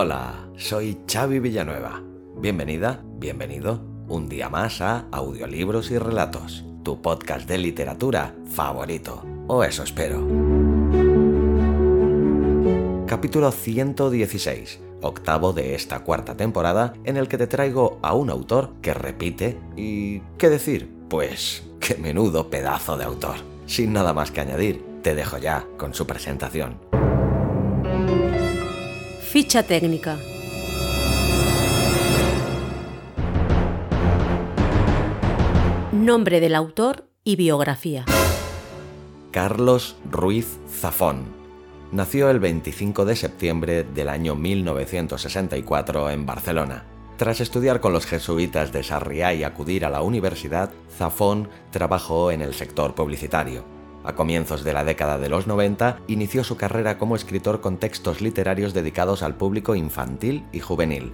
Hola, soy Xavi Villanueva. Bienvenida, bienvenido un día más a Audiolibros y Relatos, tu podcast de literatura favorito. O eso espero. Capítulo 116, octavo de esta cuarta temporada, en el que te traigo a un autor que repite y... ¿qué decir? Pues... qué menudo pedazo de autor. Sin nada más que añadir, te dejo ya con su presentación. Ficha técnica. Nombre del autor y biografía. Carlos Ruiz Zafón. Nació el 25 de septiembre del año 1964 en Barcelona. Tras estudiar con los jesuitas de Sarriá y acudir a la universidad, Zafón trabajó en el sector publicitario. A comienzos de la década de los 90, inició su carrera como escritor con textos literarios dedicados al público infantil y juvenil.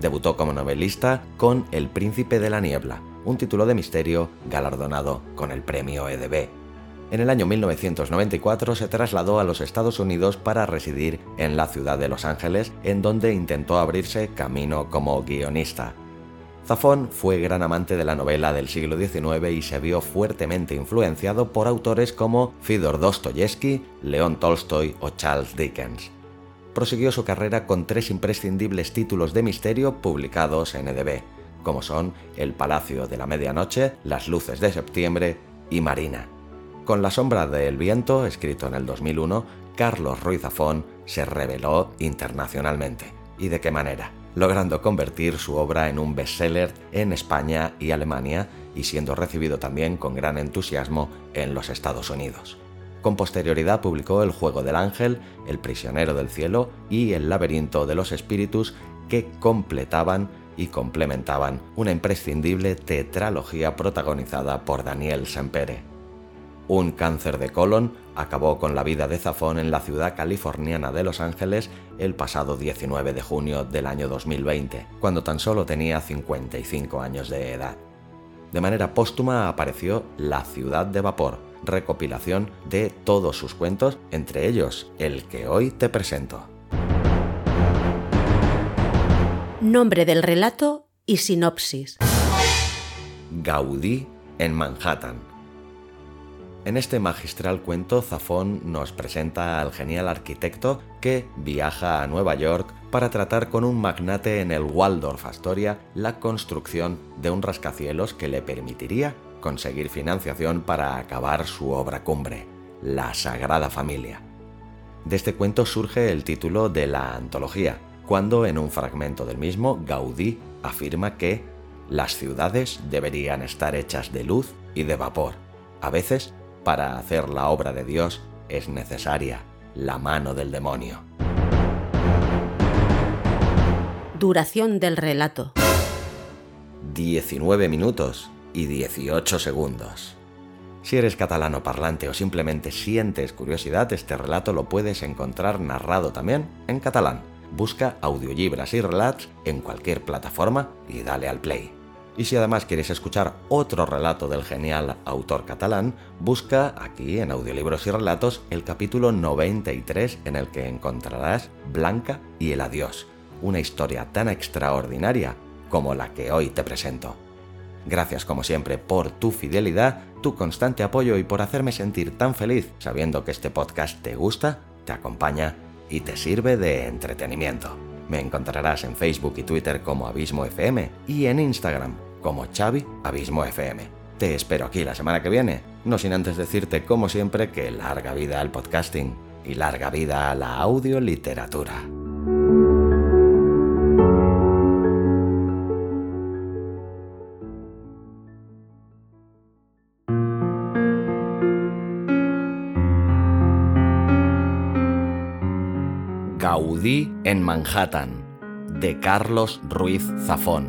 Debutó como novelista con El Príncipe de la Niebla, un título de misterio galardonado con el premio EDB. En el año 1994 se trasladó a los Estados Unidos para residir en la ciudad de Los Ángeles, en donde intentó abrirse camino como guionista. Zafón fue gran amante de la novela del siglo XIX y se vio fuertemente influenciado por autores como Fyodor Dostoyevsky, León Tolstoy o Charles Dickens. Prosiguió su carrera con tres imprescindibles títulos de misterio publicados en EDB, como son El Palacio de la Medianoche, Las Luces de Septiembre y Marina. Con La Sombra del Viento, escrito en el 2001, Carlos Ruiz Zafón se reveló internacionalmente. ¿Y de qué manera? Logrando convertir su obra en un bestseller en España y Alemania y siendo recibido también con gran entusiasmo en los Estados Unidos. Con posterioridad publicó El Juego del Ángel, El Prisionero del Cielo y El Laberinto de los Espíritus que completaban y complementaban una imprescindible tetralogía protagonizada por Daniel Sempere. Un cáncer de colon acabó con la vida de Zafón en la ciudad californiana de Los Ángeles el pasado 19 de junio del año 2020, cuando tan solo tenía 55 años de edad. De manera póstuma apareció La ciudad de vapor, recopilación de todos sus cuentos, entre ellos el que hoy te presento. Nombre del relato y sinopsis. Gaudí en Manhattan, en este magistral cuento, Zafón nos presenta al genial arquitecto que viaja a Nueva York para tratar con un magnate en el Waldorf Astoria la construcción de un rascacielos que le permitiría conseguir financiación para acabar su obra cumbre, La Sagrada Familia. De este cuento surge el título de la antología, cuando en un fragmento del mismo Gaudí afirma que las ciudades deberían estar hechas de luz y de vapor, a veces para hacer la obra de Dios es necesaria la mano del demonio. Duración del relato. 19 minutos y 18 segundos. Si eres catalano parlante o simplemente sientes curiosidad, este relato lo puedes encontrar narrado también en catalán. Busca audiolibras y relats en cualquier plataforma y dale al play. Y si además quieres escuchar otro relato del genial autor catalán, busca aquí en Audiolibros y Relatos el capítulo 93 en el que encontrarás Blanca y el Adiós, una historia tan extraordinaria como la que hoy te presento. Gracias como siempre por tu fidelidad, tu constante apoyo y por hacerme sentir tan feliz sabiendo que este podcast te gusta, te acompaña y te sirve de entretenimiento. Me encontrarás en Facebook y Twitter como Abismo FM y en Instagram como Xavi Abismo FM. Te espero aquí la semana que viene, no sin antes decirte como siempre que larga vida al podcasting y larga vida a la audioliteratura. Gaudí en Manhattan, de Carlos Ruiz Zafón.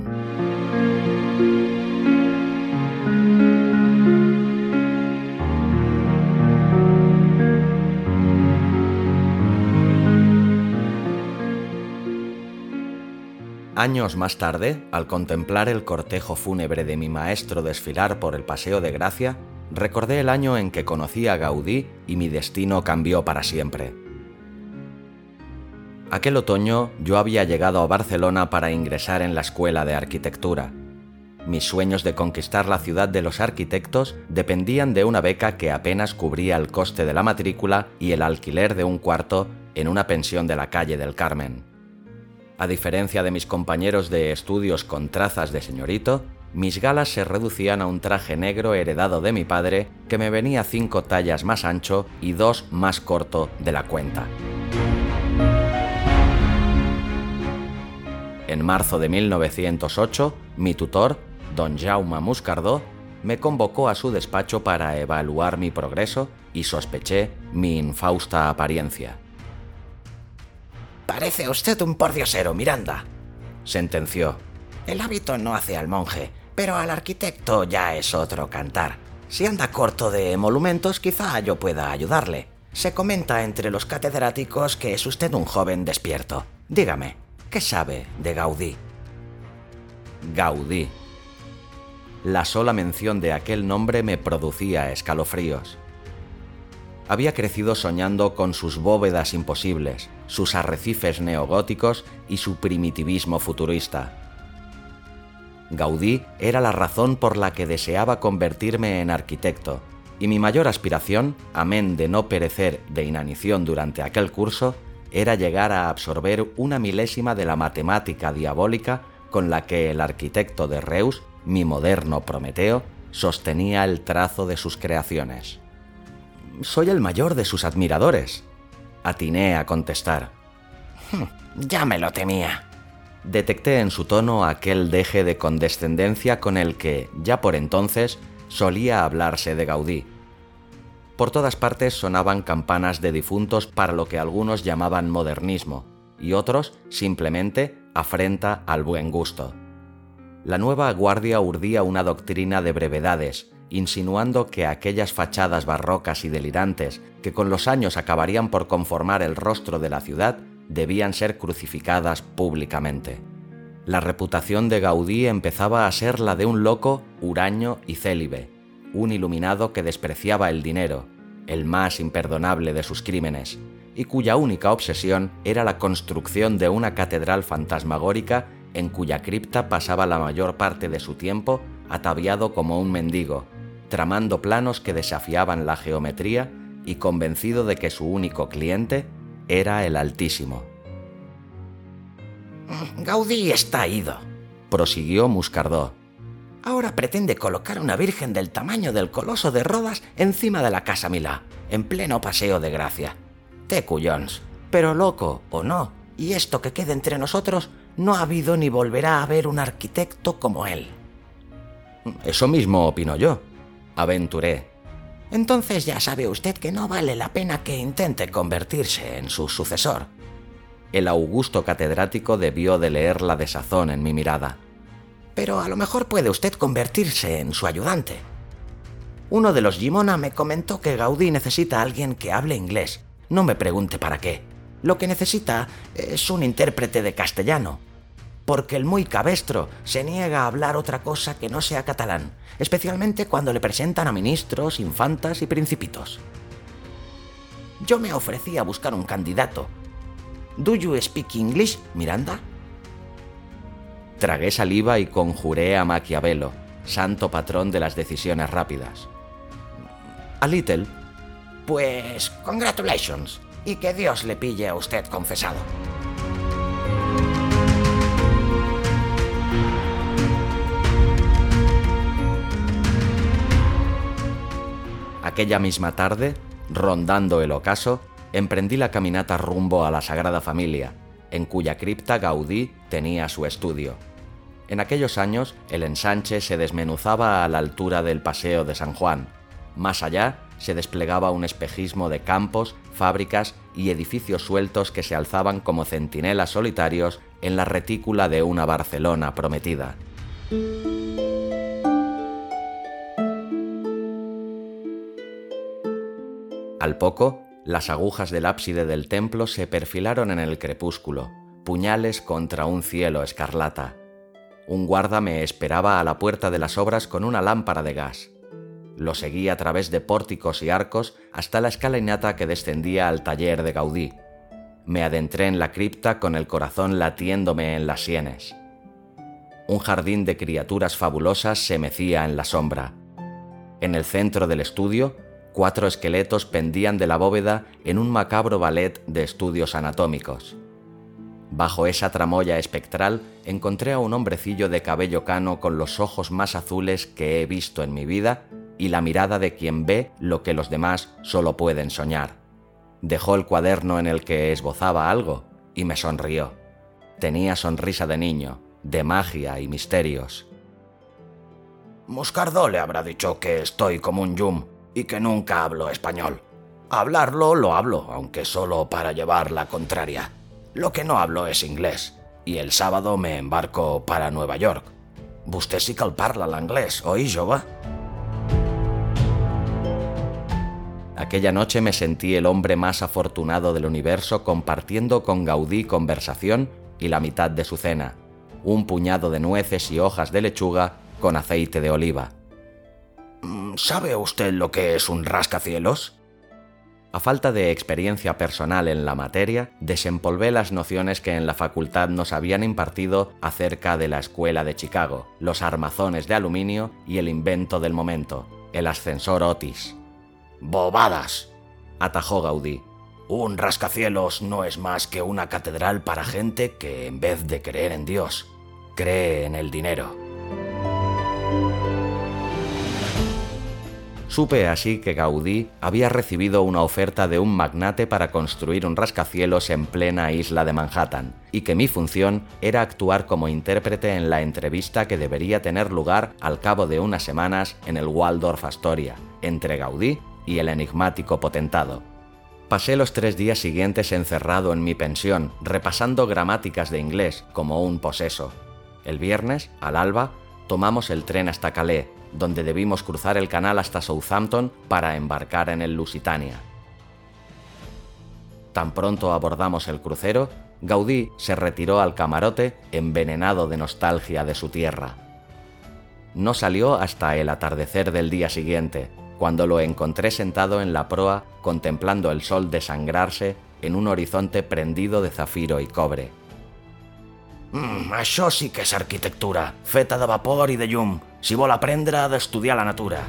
Años más tarde, al contemplar el cortejo fúnebre de mi maestro desfilar por el Paseo de Gracia, recordé el año en que conocí a Gaudí y mi destino cambió para siempre. Aquel otoño yo había llegado a Barcelona para ingresar en la escuela de arquitectura. Mis sueños de conquistar la ciudad de los arquitectos dependían de una beca que apenas cubría el coste de la matrícula y el alquiler de un cuarto en una pensión de la calle del Carmen. A diferencia de mis compañeros de estudios con trazas de señorito, mis galas se reducían a un traje negro heredado de mi padre que me venía cinco tallas más ancho y dos más corto de la cuenta. En marzo de 1908, mi tutor, don Jaume Muscardó, me convocó a su despacho para evaluar mi progreso y sospeché mi infausta apariencia. Parece usted un pordiosero, Miranda, sentenció. El hábito no hace al monje, pero al arquitecto ya es otro cantar. Si anda corto de emolumentos, quizá yo pueda ayudarle. Se comenta entre los catedráticos que es usted un joven despierto. Dígame, ¿qué sabe de Gaudí? Gaudí. La sola mención de aquel nombre me producía escalofríos. Había crecido soñando con sus bóvedas imposibles, sus arrecifes neogóticos y su primitivismo futurista. Gaudí era la razón por la que deseaba convertirme en arquitecto, y mi mayor aspiración, amén de no perecer de inanición durante aquel curso, era llegar a absorber una milésima de la matemática diabólica con la que el arquitecto de Reus, mi moderno Prometeo, sostenía el trazo de sus creaciones. Soy el mayor de sus admiradores, atiné a contestar. Hmm, ya me lo temía. Detecté en su tono aquel deje de condescendencia con el que, ya por entonces, solía hablarse de Gaudí. Por todas partes sonaban campanas de difuntos para lo que algunos llamaban modernismo, y otros simplemente afrenta al buen gusto. La nueva guardia urdía una doctrina de brevedades, insinuando que aquellas fachadas barrocas y delirantes que con los años acabarían por conformar el rostro de la ciudad debían ser crucificadas públicamente. La reputación de Gaudí empezaba a ser la de un loco huraño y célibe, un iluminado que despreciaba el dinero, el más imperdonable de sus crímenes, y cuya única obsesión era la construcción de una catedral fantasmagórica en cuya cripta pasaba la mayor parte de su tiempo ataviado como un mendigo, tramando planos que desafiaban la geometría y convencido de que su único cliente era el Altísimo. Gaudí está ido, prosiguió Muscardó. Ahora pretende colocar una virgen del tamaño del coloso de Rodas encima de la Casa Milá, en pleno paseo de gracia. Te cuyons. Pero loco, o no, y esto que quede entre nosotros, no ha habido ni volverá a haber un arquitecto como él. Eso mismo opino yo, aventuré. Entonces ya sabe usted que no vale la pena que intente convertirse en su sucesor. El augusto catedrático debió de leer la desazón en mi mirada. Pero a lo mejor puede usted convertirse en su ayudante. Uno de los Gimona me comentó que Gaudí necesita a alguien que hable inglés. No me pregunte para qué. Lo que necesita es un intérprete de castellano, porque el muy cabestro se niega a hablar otra cosa que no sea catalán, especialmente cuando le presentan a ministros, infantas y principitos. Yo me ofrecí a buscar un candidato. ¿Do you speak English, Miranda? Tragué saliva y conjuré a Maquiavelo, santo patrón de las decisiones rápidas. A little. Pues, congratulations, y que Dios le pille a usted confesado. Aquella misma tarde, rondando el ocaso, emprendí la caminata rumbo a la Sagrada Familia, en cuya cripta Gaudí tenía su estudio. En aquellos años, el ensanche se desmenuzaba a la altura del Paseo de San Juan. Más allá, se desplegaba un espejismo de campos, fábricas y edificios sueltos que se alzaban como centinelas solitarios en la retícula de una Barcelona prometida. Al poco, las agujas del ábside del templo se perfilaron en el crepúsculo, puñales contra un cielo escarlata. Un guarda me esperaba a la puerta de las obras con una lámpara de gas. Lo seguí a través de pórticos y arcos hasta la escalinata que descendía al taller de Gaudí. Me adentré en la cripta con el corazón latiéndome en las sienes. Un jardín de criaturas fabulosas se mecía en la sombra. En el centro del estudio, cuatro esqueletos pendían de la bóveda en un macabro ballet de estudios anatómicos. Bajo esa tramoya espectral encontré a un hombrecillo de cabello cano con los ojos más azules que he visto en mi vida y la mirada de quien ve lo que los demás solo pueden soñar. Dejó el cuaderno en el que esbozaba algo y me sonrió. Tenía sonrisa de niño, de magia y misterios. Moscardó le habrá dicho que estoy como un yum y que nunca hablo español. Hablarlo lo hablo, aunque solo para llevar la contraria. Lo que no hablo es inglés, y el sábado me embarco para Nueva York. Vostè sí que el parla l'anglès, oi, jove? Aquella noche me sentí el hombre más afortunado del universo compartiendo con Gaudí conversación y la mitad de su cena, un puñado de nueces y hojas de lechuga con aceite de oliva. Mm, ¿Sabe usted lo que es un rascacielos? A falta de experiencia personal en la materia, desempolvé las nociones que en la facultad nos habían impartido acerca de la escuela de Chicago, los armazones de aluminio y el invento del momento, el ascensor Otis. Bobadas, atajó Gaudí. Un rascacielos no es más que una catedral para gente que, en vez de creer en Dios, cree en el dinero. Supe así que Gaudí había recibido una oferta de un magnate para construir un rascacielos en plena isla de Manhattan, y que mi función era actuar como intérprete en la entrevista que debería tener lugar al cabo de unas semanas en el Waldorf Astoria, entre Gaudí y el enigmático potentado. Pasé los tres días siguientes encerrado en mi pensión, repasando gramáticas de inglés como un poseso. El viernes, al alba, tomamos el tren hasta Calais, donde debimos cruzar el canal hasta Southampton para embarcar en el Lusitania. Tan pronto abordamos el crucero, Gaudí se retiró al camarote envenenado de nostalgia de su tierra. No salió hasta el atardecer del día siguiente, cuando lo encontré sentado en la proa contemplando el sol desangrarse en un horizonte prendido de zafiro y cobre. Mm, sí que és arquitectura, feta de vapor i de llum. Si vol aprendre, ha d'estudiar la natura.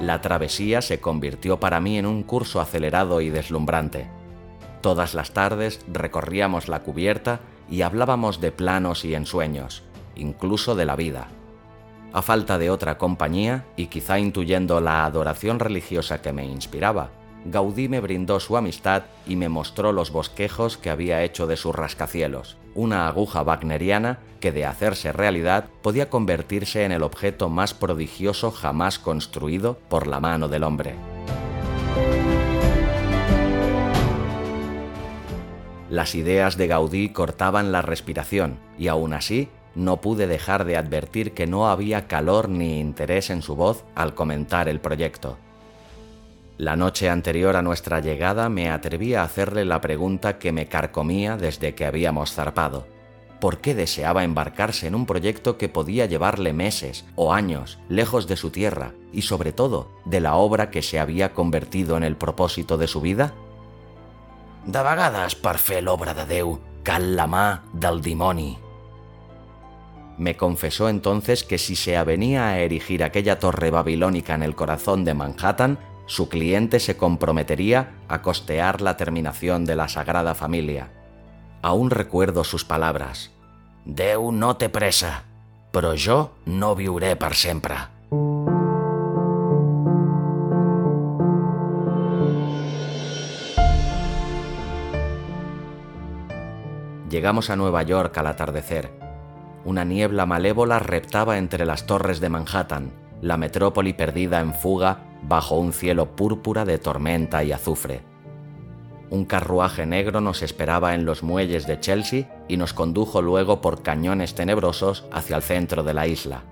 La travesía se convirtió para mí en un curso acelerado y deslumbrante. Todas las tardes recorríamos la cubierta y hablábamos de planos y ensueños, incluso de la vida. A falta de otra compañía, y quizá intuyendo la adoración religiosa que me inspiraba, Gaudí me brindó su amistad y me mostró los bosquejos que había hecho de sus rascacielos, una aguja wagneriana que de hacerse realidad podía convertirse en el objeto más prodigioso jamás construido por la mano del hombre. Las ideas de Gaudí cortaban la respiración y aún así no pude dejar de advertir que no había calor ni interés en su voz al comentar el proyecto. La noche anterior a nuestra llegada me atreví a hacerle la pregunta que me carcomía desde que habíamos zarpado. ¿Por qué deseaba embarcarse en un proyecto que podía llevarle meses o años lejos de su tierra y sobre todo de la obra que se había convertido en el propósito de su vida? De vegades, per fer l'obra de Déu, cal la mà del dimoni. Me confesó entonces que si se avenía a erigir aquella torre babilónica en el corazón de Manhattan, su cliente se comprometería a costear la terminación de la Sagrada Familia. Aún recuerdo sus palabras. Déu no té pressa, però jo no viuré per sempre. Llegamos a Nueva York al atardecer. Una niebla malévola reptaba entre las torres de Manhattan, la metrópoli perdida en fuga bajo un cielo púrpura de tormenta y azufre. Un carruaje negro nos esperaba en los muelles de Chelsea y nos condujo luego por cañones tenebrosos hacia el centro de la isla.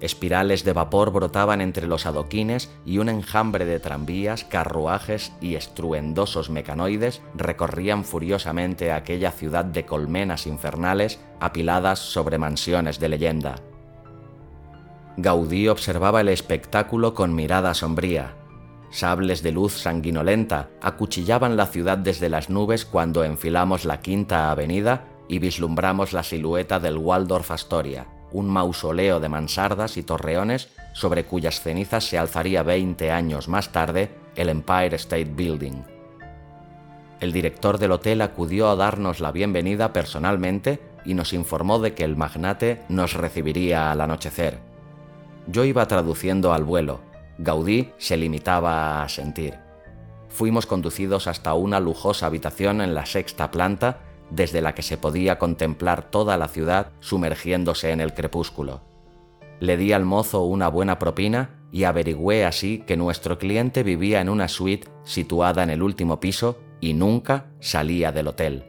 Espirales de vapor brotaban entre los adoquines y un enjambre de tranvías, carruajes y estruendosos mecanoides recorrían furiosamente aquella ciudad de colmenas infernales apiladas sobre mansiones de leyenda. Gaudí observaba el espectáculo con mirada sombría. Sables de luz sanguinolenta acuchillaban la ciudad desde las nubes cuando enfilamos la Quinta Avenida y vislumbramos la silueta del Waldorf Astoria un mausoleo de mansardas y torreones sobre cuyas cenizas se alzaría 20 años más tarde el Empire State Building. El director del hotel acudió a darnos la bienvenida personalmente y nos informó de que el magnate nos recibiría al anochecer. Yo iba traduciendo al vuelo. Gaudí se limitaba a sentir. Fuimos conducidos hasta una lujosa habitación en la sexta planta desde la que se podía contemplar toda la ciudad sumergiéndose en el crepúsculo. Le di al mozo una buena propina y averigüé así que nuestro cliente vivía en una suite situada en el último piso y nunca salía del hotel.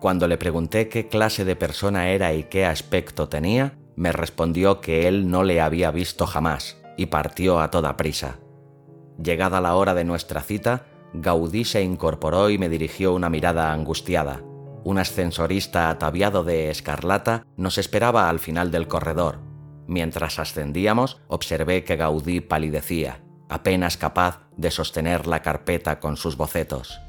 Cuando le pregunté qué clase de persona era y qué aspecto tenía, me respondió que él no le había visto jamás y partió a toda prisa. Llegada la hora de nuestra cita, Gaudí se incorporó y me dirigió una mirada angustiada. Un ascensorista ataviado de escarlata nos esperaba al final del corredor. Mientras ascendíamos, observé que Gaudí palidecía, apenas capaz de sostener la carpeta con sus bocetos.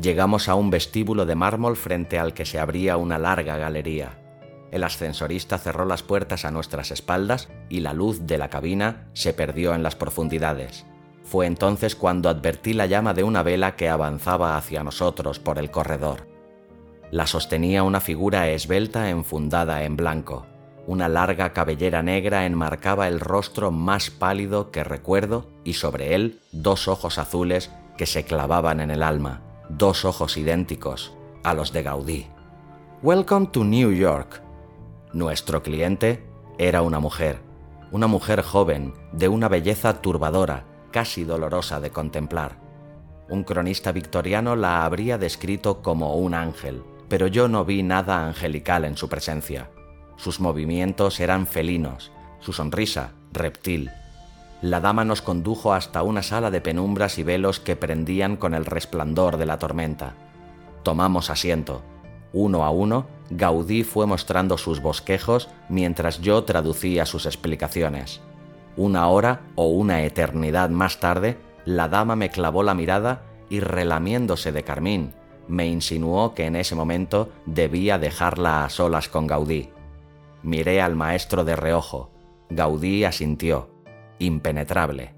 Llegamos a un vestíbulo de mármol frente al que se abría una larga galería. El ascensorista cerró las puertas a nuestras espaldas y la luz de la cabina se perdió en las profundidades. Fue entonces cuando advertí la llama de una vela que avanzaba hacia nosotros por el corredor. La sostenía una figura esbelta enfundada en blanco. Una larga cabellera negra enmarcaba el rostro más pálido que recuerdo y sobre él dos ojos azules que se clavaban en el alma, dos ojos idénticos a los de Gaudí. Welcome to New York. Nuestro cliente era una mujer, una mujer joven, de una belleza turbadora, casi dolorosa de contemplar. Un cronista victoriano la habría descrito como un ángel, pero yo no vi nada angelical en su presencia. Sus movimientos eran felinos, su sonrisa reptil. La dama nos condujo hasta una sala de penumbras y velos que prendían con el resplandor de la tormenta. Tomamos asiento. Uno a uno, Gaudí fue mostrando sus bosquejos mientras yo traducía sus explicaciones. Una hora o una eternidad más tarde, la dama me clavó la mirada y relamiéndose de carmín, me insinuó que en ese momento debía dejarla a solas con Gaudí. Miré al maestro de reojo. Gaudí asintió, impenetrable.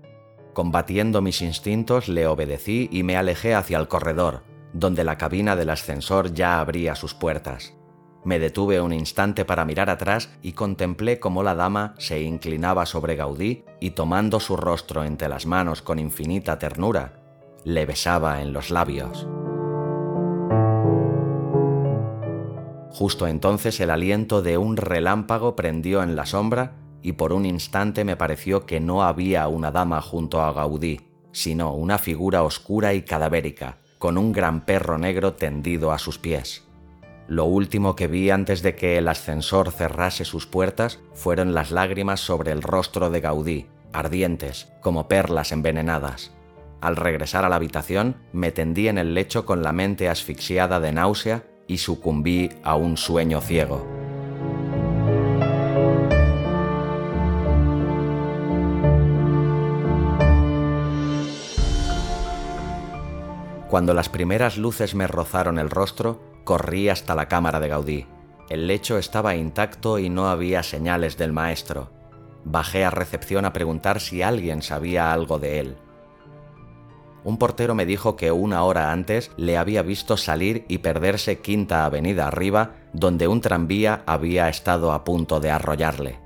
Combatiendo mis instintos, le obedecí y me alejé hacia el corredor, donde la cabina del ascensor ya abría sus puertas. Me detuve un instante para mirar atrás y contemplé cómo la dama se inclinaba sobre Gaudí y tomando su rostro entre las manos con infinita ternura, le besaba en los labios. Justo entonces el aliento de un relámpago prendió en la sombra y por un instante me pareció que no había una dama junto a Gaudí, sino una figura oscura y cadavérica, con un gran perro negro tendido a sus pies. Lo último que vi antes de que el ascensor cerrase sus puertas fueron las lágrimas sobre el rostro de Gaudí, ardientes, como perlas envenenadas. Al regresar a la habitación, me tendí en el lecho con la mente asfixiada de náusea y sucumbí a un sueño ciego. Cuando las primeras luces me rozaron el rostro, corrí hasta la cámara de Gaudí. El lecho estaba intacto y no había señales del maestro. Bajé a recepción a preguntar si alguien sabía algo de él un portero me dijo que una hora antes le había visto salir y perderse Quinta Avenida arriba, donde un tranvía había estado a punto de arrollarle.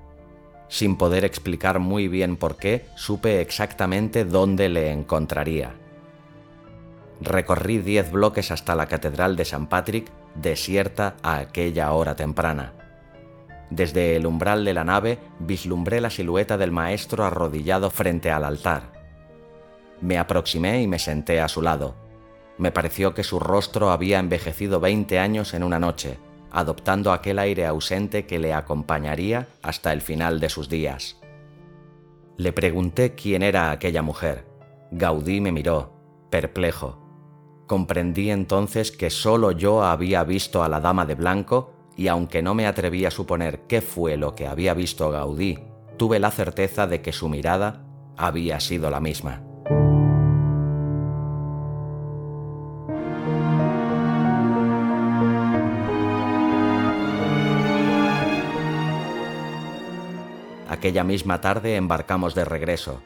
Sin poder explicar muy bien por qué, supe exactamente dónde le encontraría. Recorrí diez bloques hasta la Catedral de San Patrick, desierta a aquella hora temprana. Desde el umbral de la nave vislumbré la silueta del maestro arrodillado frente al altar. Me aproximé y me senté a su lado. Me pareció que su rostro había envejecido 20 años en una noche, adoptando aquel aire ausente que le acompañaría hasta el final de sus días. Le pregunté quién era aquella mujer. Gaudí me miró, perplejo. Comprendí entonces que solo yo había visto a la dama de blanco y aunque no me atreví a suponer qué fue lo que había visto Gaudí, tuve la certeza de que su mirada había sido la misma. Aquella misma tarde embarcamos de regreso.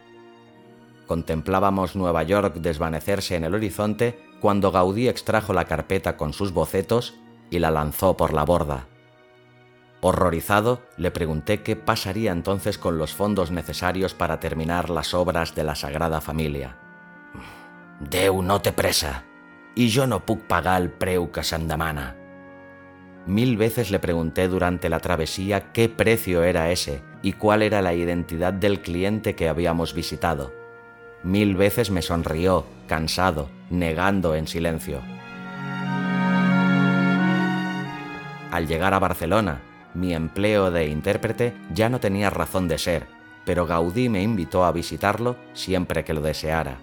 Contemplábamos Nueva York desvanecerse en el horizonte cuando Gaudí extrajo la carpeta con sus bocetos y la lanzó por la borda. Horrorizado, le pregunté qué pasaría entonces con los fondos necesarios para terminar las obras de la Sagrada Familia. Deu no te presa, y yo no puc pagar el preu que. Mil veces le pregunté durante la travesía qué precio era ese y cuál era la identidad del cliente que habíamos visitado. Mil veces me sonrió, cansado, negando en silencio. Al llegar a Barcelona, mi empleo de intérprete ya no tenía razón de ser, pero Gaudí me invitó a visitarlo siempre que lo deseara.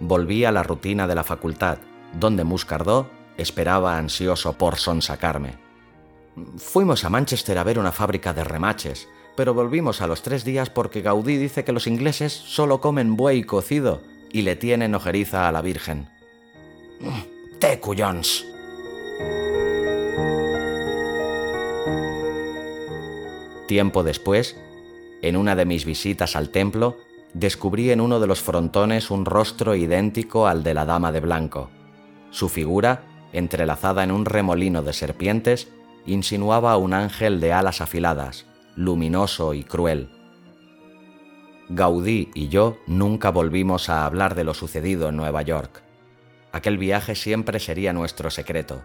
Volví a la rutina de la facultad, donde Muscardó esperaba ansioso por sonsacarme. Fuimos a Manchester a ver una fábrica de remaches, pero volvimos a los tres días porque Gaudí dice que los ingleses solo comen buey cocido y le tienen ojeriza a la Virgen. ¡Te cuyons! Tiempo después, en una de mis visitas al templo, descubrí en uno de los frontones un rostro idéntico al de la dama de blanco. Su figura, entrelazada en un remolino de serpientes, insinuaba un ángel de alas afiladas, luminoso y cruel. Gaudí y yo nunca volvimos a hablar de lo sucedido en Nueva York. Aquel viaje siempre sería nuestro secreto.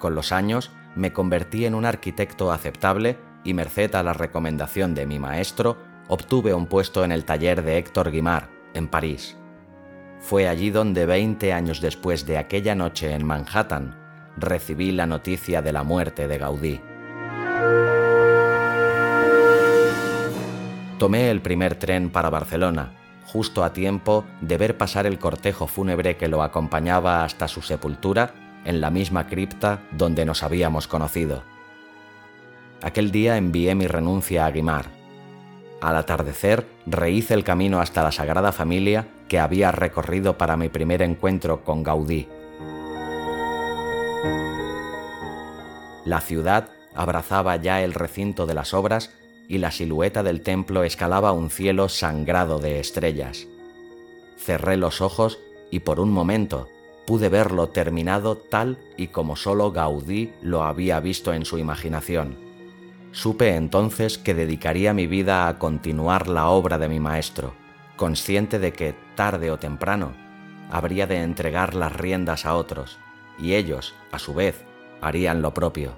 Con los años me convertí en un arquitecto aceptable y merced a la recomendación de mi maestro, obtuve un puesto en el taller de Héctor Guimard, en París. Fue allí donde 20 años después de aquella noche en Manhattan, recibí la noticia de la muerte de Gaudí. Tomé el primer tren para Barcelona, justo a tiempo de ver pasar el cortejo fúnebre que lo acompañaba hasta su sepultura en la misma cripta donde nos habíamos conocido. Aquel día envié mi renuncia a Guimard. Al atardecer rehice el camino hasta la Sagrada Familia que había recorrido para mi primer encuentro con Gaudí. La ciudad abrazaba ya el recinto de las obras y la silueta del templo escalaba un cielo sangrado de estrellas. Cerré los ojos y por un momento pude verlo terminado tal y como solo Gaudí lo había visto en su imaginación Supe entonces que dedicaría mi vida a continuar la obra de mi maestro, consciente de que, tarde o temprano, habría de entregar las riendas a otros, y ellos, a su vez, harían lo propio,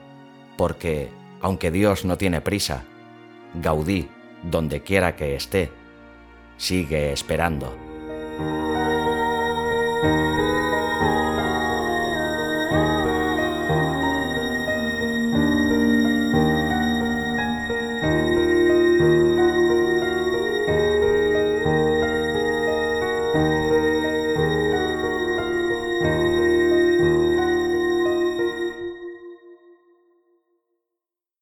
porque, aunque Dios no tiene prisa, Gaudí, donde quiera que esté, sigue esperando.